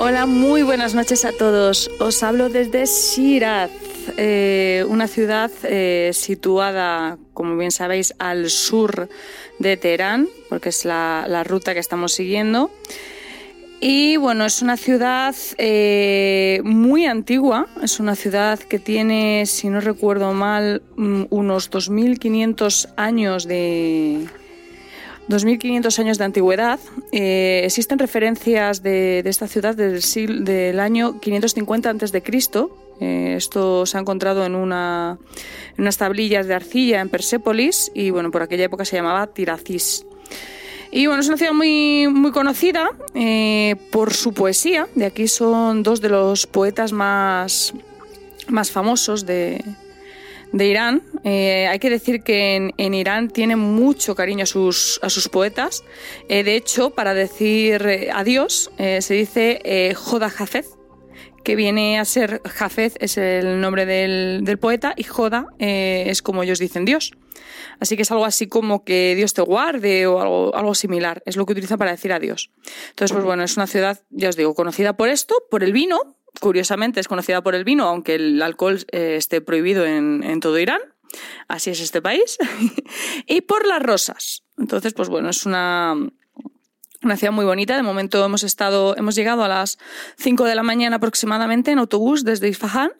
Hola, muy buenas noches a todos. Os hablo desde Shiraz, eh, una ciudad eh, situada, como bien sabéis, al sur de Teherán, porque es la, ruta que estamos siguiendo. Y bueno, es una ciudad eh, muy antigua, es una ciudad que tiene, si no recuerdo mal, mm, unos 2.500 años de, 2.500 años de antigüedad. Eh, existen referencias de, esta ciudad del, del año 550 a.C. Eh, esto se ha encontrado en, una, en unas tablillas de arcilla en Persépolis y bueno, por aquella época se llamaba Tiracis. Y bueno, es una ciudad muy, muy conocida eh, por su poesía. De aquí son dos de los poetas más, más famosos de, de Irán. Eh, hay que decir que en, Irán tienen mucho cariño a sus, a sus poetas. Eh, de hecho, para decir eh, adiós se dice Joda Hafez, que viene a ser Hafez, es el nombre del, poeta, y Joda es como ellos dicen Dios. Así que es algo así como que Dios te guarde o algo, similar. Es lo que utilizan para decir adiós. Entonces, pues bueno, es una ciudad, ya os digo, conocida por esto, por el vino, curiosamente es conocida por el vino, aunque el alcohol esté prohibido en, todo Irán. Así es este país. y por las rosas. Entonces, pues bueno, es una, una ciudad muy bonita. De momento hemos estado, hemos llegado a las 5 de la mañana aproximadamente en autobús desde Isfahan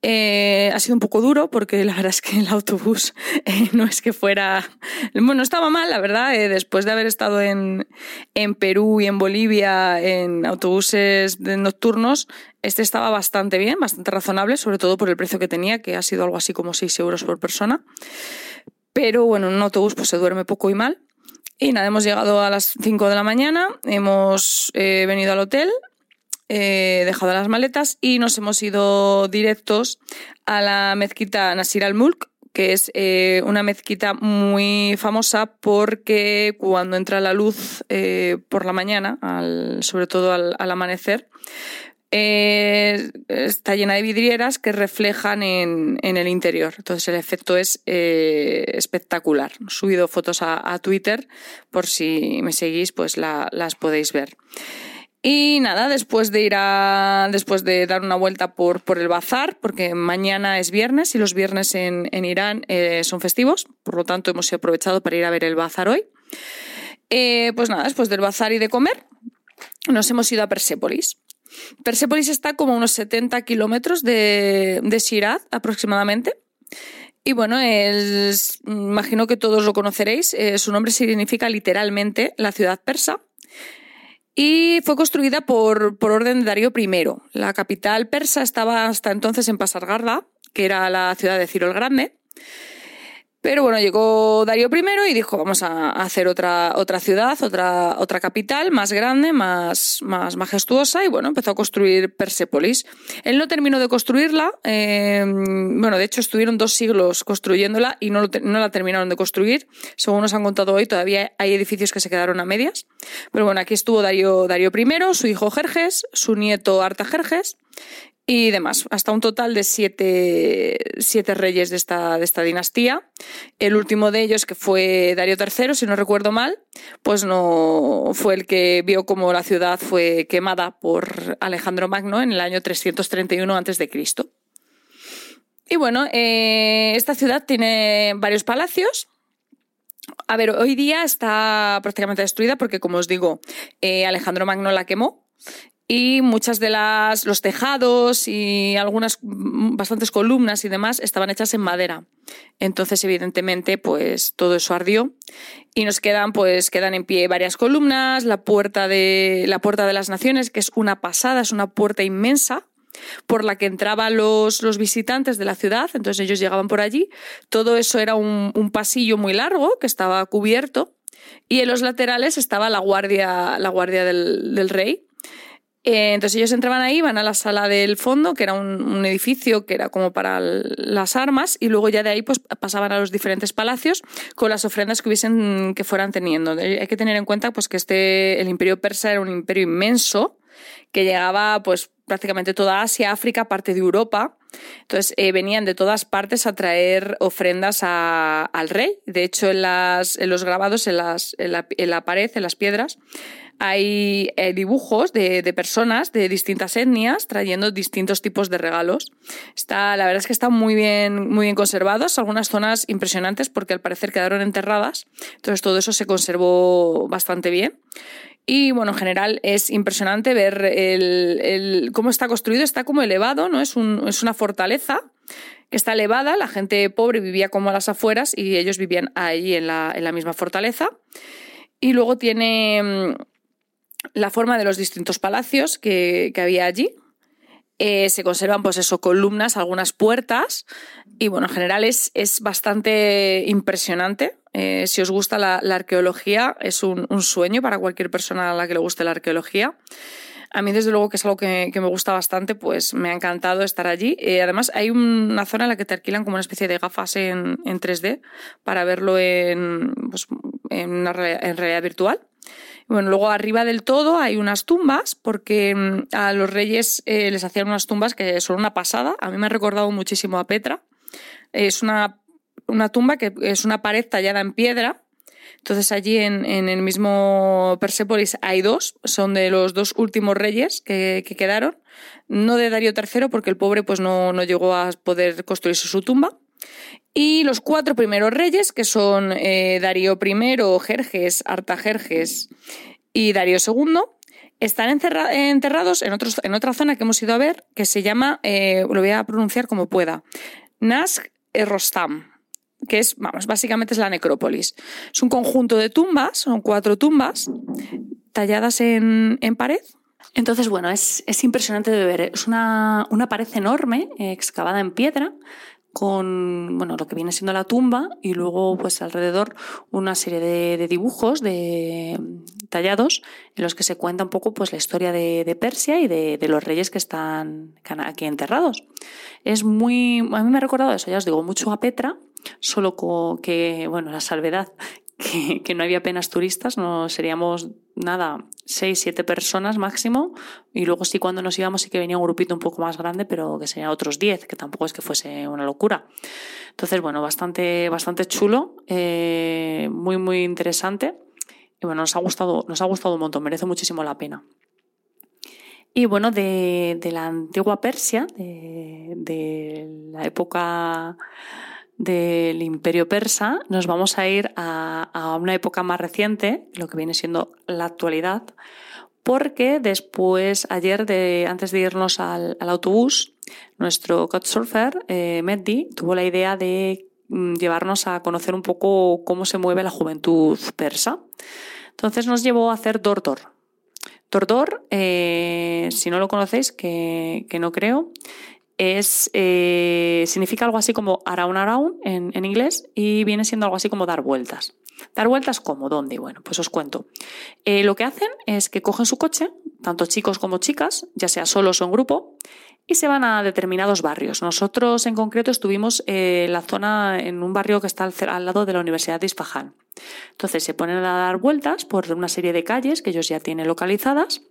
eh, ha sido un poco duro porque la verdad es que el autobús eh, no es que fuera... Bueno, estaba mal, la verdad, eh, después de haber estado en, en, Perú y en Bolivia en autobuses nocturnos, este estaba bastante bien, bastante razonable, sobre todo por el precio que tenía, que ha sido algo así como 6 euros por persona. Pero bueno, en un autobús pues se duerme poco y mal. Y nada, hemos llegado a las 5 de la mañana, hemos venido al hotel, eh, dejado las maletas y nos hemos ido directos a la mezquita Nasir al-Mulk, que es eh, una mezquita muy famosa porque cuando entra la luz eh, por la mañana, sobre todo al, amanecer, está llena de vidrieras que reflejan en, el interior. Entonces el efecto es espectacular. He subido fotos a, Twitter, por si me seguís, pues las podéis ver. Y nada, después de ir a. después de dar una vuelta por, por el bazar, porque mañana es viernes y los viernes en, Irán eh, son festivos, por lo tanto hemos aprovechado para ir a ver el bazar hoy. Eh, pues nada, después del bazar y de comer, nos hemos ido a Persépolis. Persépolis está como a unos 70 kilómetros de, de Shiraz aproximadamente. Y bueno, imagino que todos lo conoceréis. Eh, su nombre significa literalmente la ciudad persa y fue construida por, por orden de Darío I. La capital persa estaba hasta entonces en Pasargarda, que era la ciudad de Ciro el Grande. Pero bueno, llegó Darío I y dijo, vamos a hacer otra, otra ciudad, otra, otra capital más grande, más, más majestuosa, y bueno, empezó a construir Persépolis. Él no terminó de construirla, eh, bueno, de hecho estuvieron dos siglos construyéndola y no, la terminaron de construir. Según nos han contado hoy, todavía hay edificios que se quedaron a medias. Pero bueno, aquí estuvo Darío, Darío I, su hijo Jerjes, su nieto Artajerjes, y demás, hasta un total de siete, siete reyes de esta, de esta dinastía. El último de ellos, que fue Darío III, si no recuerdo mal, pues no fue el que vio cómo la ciudad fue quemada por Alejandro Magno en el año 331 a.C. Y bueno, eh, esta ciudad tiene varios palacios. A ver, hoy día está prácticamente destruida porque, como os digo, eh, Alejandro Magno la quemó y muchas de las los tejados y algunas bastantes columnas y demás estaban hechas en madera. Entonces, evidentemente, pues todo eso ardió y nos quedan pues quedan en pie varias columnas, la puerta de la puerta de las naciones, que es una pasada, es una puerta inmensa por la que entraban los, los visitantes de la ciudad, entonces ellos llegaban por allí. Todo eso era un, un pasillo muy largo que estaba cubierto y en los laterales estaba la guardia, la guardia del, del rey eh, entonces ellos entraban ahí, iban a la sala del fondo, que era un, edificio que era como para las armas, y luego ya de ahí pues pasaban a los diferentes palacios con las ofrendas que hubiesen que fueran teniendo. Hay que tener en cuenta pues que este el imperio persa era un imperio inmenso que llegaba pues prácticamente toda Asia, África, parte de Europa. Entonces eh, venían de todas partes a traer ofrendas al rey. De hecho, en, los grabados, en la pared, en las piedras, hay eh, dibujos de, de, personas de distintas etnias trayendo distintos tipos de regalos. Está, la verdad es que están muy bien, muy bien conservados, algunas zonas impresionantes porque al parecer quedaron enterradas. Entonces todo eso se conservó bastante bien. Y bueno, en general es impresionante ver el, el, cómo está construido, está como elevado, ¿no? Es, un, es una fortaleza que está elevada, la gente pobre vivía como a las afueras y ellos vivían ahí en la, en la misma fortaleza. Y luego tiene mm, la forma de los distintos palacios que, que había allí. Eh, se conservan, pues eso, columnas, algunas puertas. Y bueno, en general es, es bastante impresionante. Eh, si os gusta la, la arqueología, es un, un, sueño para cualquier persona a la que le guste la arqueología. A mí, desde luego, que es algo que, que me gusta bastante, pues me ha encantado estar allí. Eh, además, hay una zona en la que te alquilan como una especie de gafas en, en 3D para verlo en, pues, en, una, en realidad virtual. Bueno, luego arriba del todo hay unas tumbas, porque mm, a los reyes eh, les hacían unas tumbas que son una pasada. A mí me ha recordado muchísimo a Petra. Es una, una tumba que es una pared tallada en piedra. Entonces allí en, en el mismo Persépolis hay dos, son de los dos últimos reyes que, que quedaron, no de Darío III porque el pobre pues no, no llegó a poder construirse su tumba. Y los cuatro primeros reyes, que son eh, Darío I, Jerjes, Artajerjes y Darío II, están enterrados en, en otra zona que hemos ido a ver, que se llama, eh, lo voy a pronunciar como pueda, Nask Rostam, que es, vamos, básicamente es la necrópolis. Es un conjunto de tumbas, son cuatro tumbas talladas en, en pared. Entonces, bueno, es, es, impresionante de ver. Es una, una pared enorme, eh, excavada en piedra, con bueno, lo que viene siendo la tumba y luego pues alrededor una serie de, dibujos de, tallados en los que se cuenta un poco pues la historia de, Persia y de, de, los reyes que están aquí enterrados. Es muy, a mí me ha recordado eso, ya os digo, mucho a Petra, solo que, bueno, la salvedad que, no había apenas turistas, no seríamos nada, seis, siete personas máximo, y luego sí cuando nos íbamos sí que venía un grupito un poco más grande, pero que sería otros diez, que tampoco es que fuese una locura. Entonces, bueno, bastante, bastante chulo, eh, muy, muy interesante, y bueno, nos ha gustado, nos ha gustado un montón, merece muchísimo la pena. Y bueno, de, de la antigua Persia, de, de la época del imperio persa, nos vamos a ir a, a, una época más reciente, lo que viene siendo la actualidad, porque después, ayer, de, antes de irnos al, al autobús, nuestro couchsurfer, eh, tuvo la idea de mm, llevarnos a conocer un poco cómo se mueve la juventud persa. Entonces nos llevó a hacer Dordor. Dordor, eh, si no lo conocéis, que, que no creo, eh, significa algo así como around around en, inglés y viene siendo algo así como dar vueltas. ¿Dar vueltas cómo? ¿Dónde? Bueno, pues os cuento. Eh, lo que hacen es que cogen su coche, tanto chicos como chicas, ya sea solos o en grupo, y se van a determinados barrios. Nosotros en concreto estuvimos eh, en la zona, en un barrio que está al, lado de la Universidad de Isfahan. Entonces se ponen a dar vueltas por una serie de calles que ellos ya tienen localizadas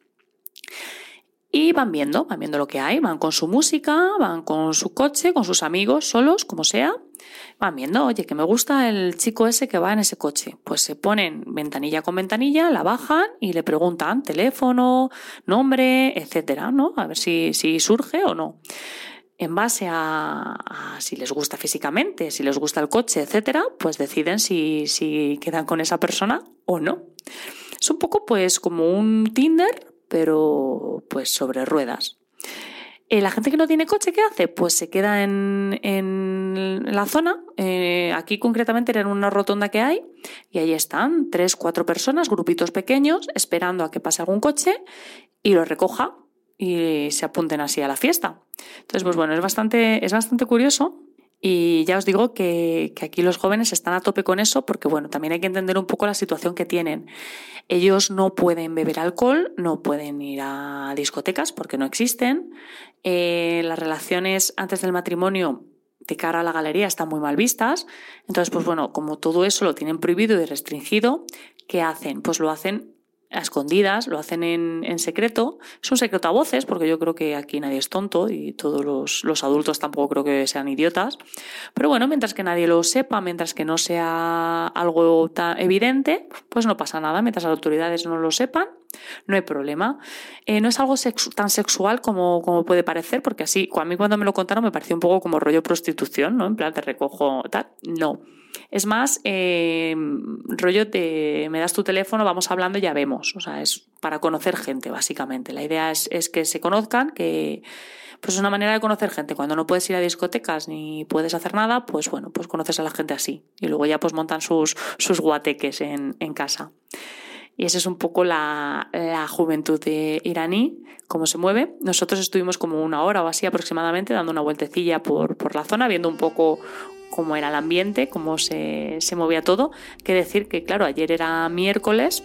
y van viendo, van viendo lo que hay, van con su música, van con su coche, con sus amigos, solos, como sea. Van viendo, oye, que me gusta el chico ese que va en ese coche. Pues se ponen ventanilla con ventanilla, la bajan y le preguntan teléfono, nombre, etcétera, ¿no? A ver si, si surge o no. En base a, a, si les gusta físicamente, si les gusta el coche, etcétera, pues deciden si, si quedan con esa persona o no. Es un poco pues como un Tinder, pero pues sobre ruedas. Eh, la gente que no tiene coche, ¿qué hace? Pues se queda en, en la zona. Eh, aquí concretamente era en una rotonda que hay y ahí están tres, cuatro personas, grupitos pequeños, esperando a que pase algún coche y lo recoja y se apunten así a la fiesta. Entonces, pues bueno, es bastante, es bastante curioso y ya os digo que, que, aquí los jóvenes están a tope con eso porque, bueno, también hay que entender un poco la situación que tienen. Ellos no pueden beber alcohol, no pueden ir a discotecas porque no existen. Eh, las relaciones antes del matrimonio de cara a la galería están muy mal vistas. Entonces, pues bueno, como todo eso lo tienen prohibido y restringido, ¿qué hacen? Pues lo hacen a escondidas, lo hacen en, secreto. Es un secreto a voces, porque yo creo que aquí nadie es tonto y todos los, los, adultos tampoco creo que sean idiotas. Pero bueno, mientras que nadie lo sepa, mientras que no sea algo tan evidente, pues no pasa nada. Mientras las autoridades no lo sepan, no hay problema. Eh, no es algo tan sexual como, como puede parecer, porque así, a mí cuando me lo contaron me pareció un poco como rollo prostitución, ¿no? En plan, te recojo tal. No. Es más, eh, rollo de me das tu teléfono, vamos hablando y ya vemos. O sea, es para conocer gente, básicamente. La idea es, es que se conozcan, que pues es una manera de conocer gente. Cuando no puedes ir a discotecas ni puedes hacer nada, pues bueno, pues conoces a la gente así. Y luego ya pues montan sus, sus guateques en, en casa. Y esa es un poco la, la juventud de iraní, cómo se mueve. Nosotros estuvimos como una hora o así aproximadamente dando una vueltecilla por, por la zona, viendo un poco cómo era el ambiente, cómo se, se movía todo. Que decir que, claro, ayer era miércoles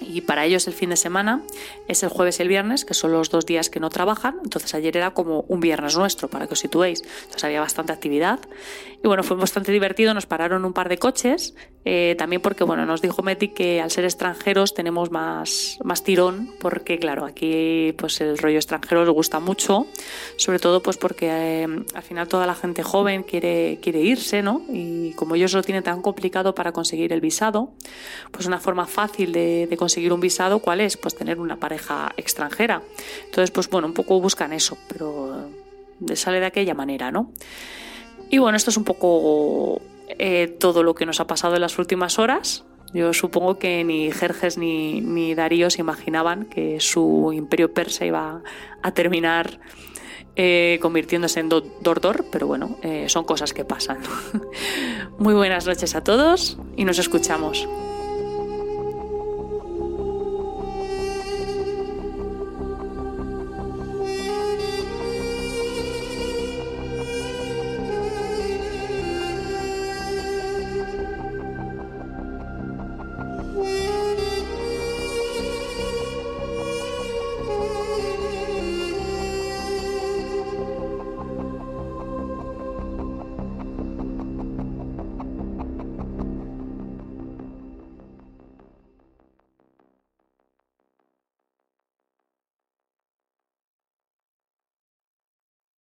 y para ellos el fin de semana es el jueves y el viernes, que son los dos días que no trabajan. Entonces ayer era como un viernes nuestro, para que os situéis. Entonces había bastante actividad. Y bueno, fue bastante divertido. Nos pararon un par de coches. Eh, también porque, bueno, nos dijo Meti que al ser extranjeros tenemos más, más tirón, porque claro, aquí pues el rollo extranjero les gusta mucho. Sobre todo pues porque eh, al final toda la gente joven quiere, quiere irse, ¿no? Y como ellos lo tienen tan complicado para conseguir el visado, pues una forma fácil de, de conseguir conseguir un visado, ¿cuál es? Pues tener una pareja extranjera. Entonces, pues bueno, un poco buscan eso, pero sale de aquella manera, ¿no? Y bueno, esto es un poco eh, todo lo que nos ha pasado en las últimas horas. Yo supongo que ni Jerjes ni, ni Darío se imaginaban que su imperio persa iba a terminar eh, convirtiéndose en Dordor, pero bueno, eh, son cosas que pasan. Muy buenas noches a todos y nos escuchamos.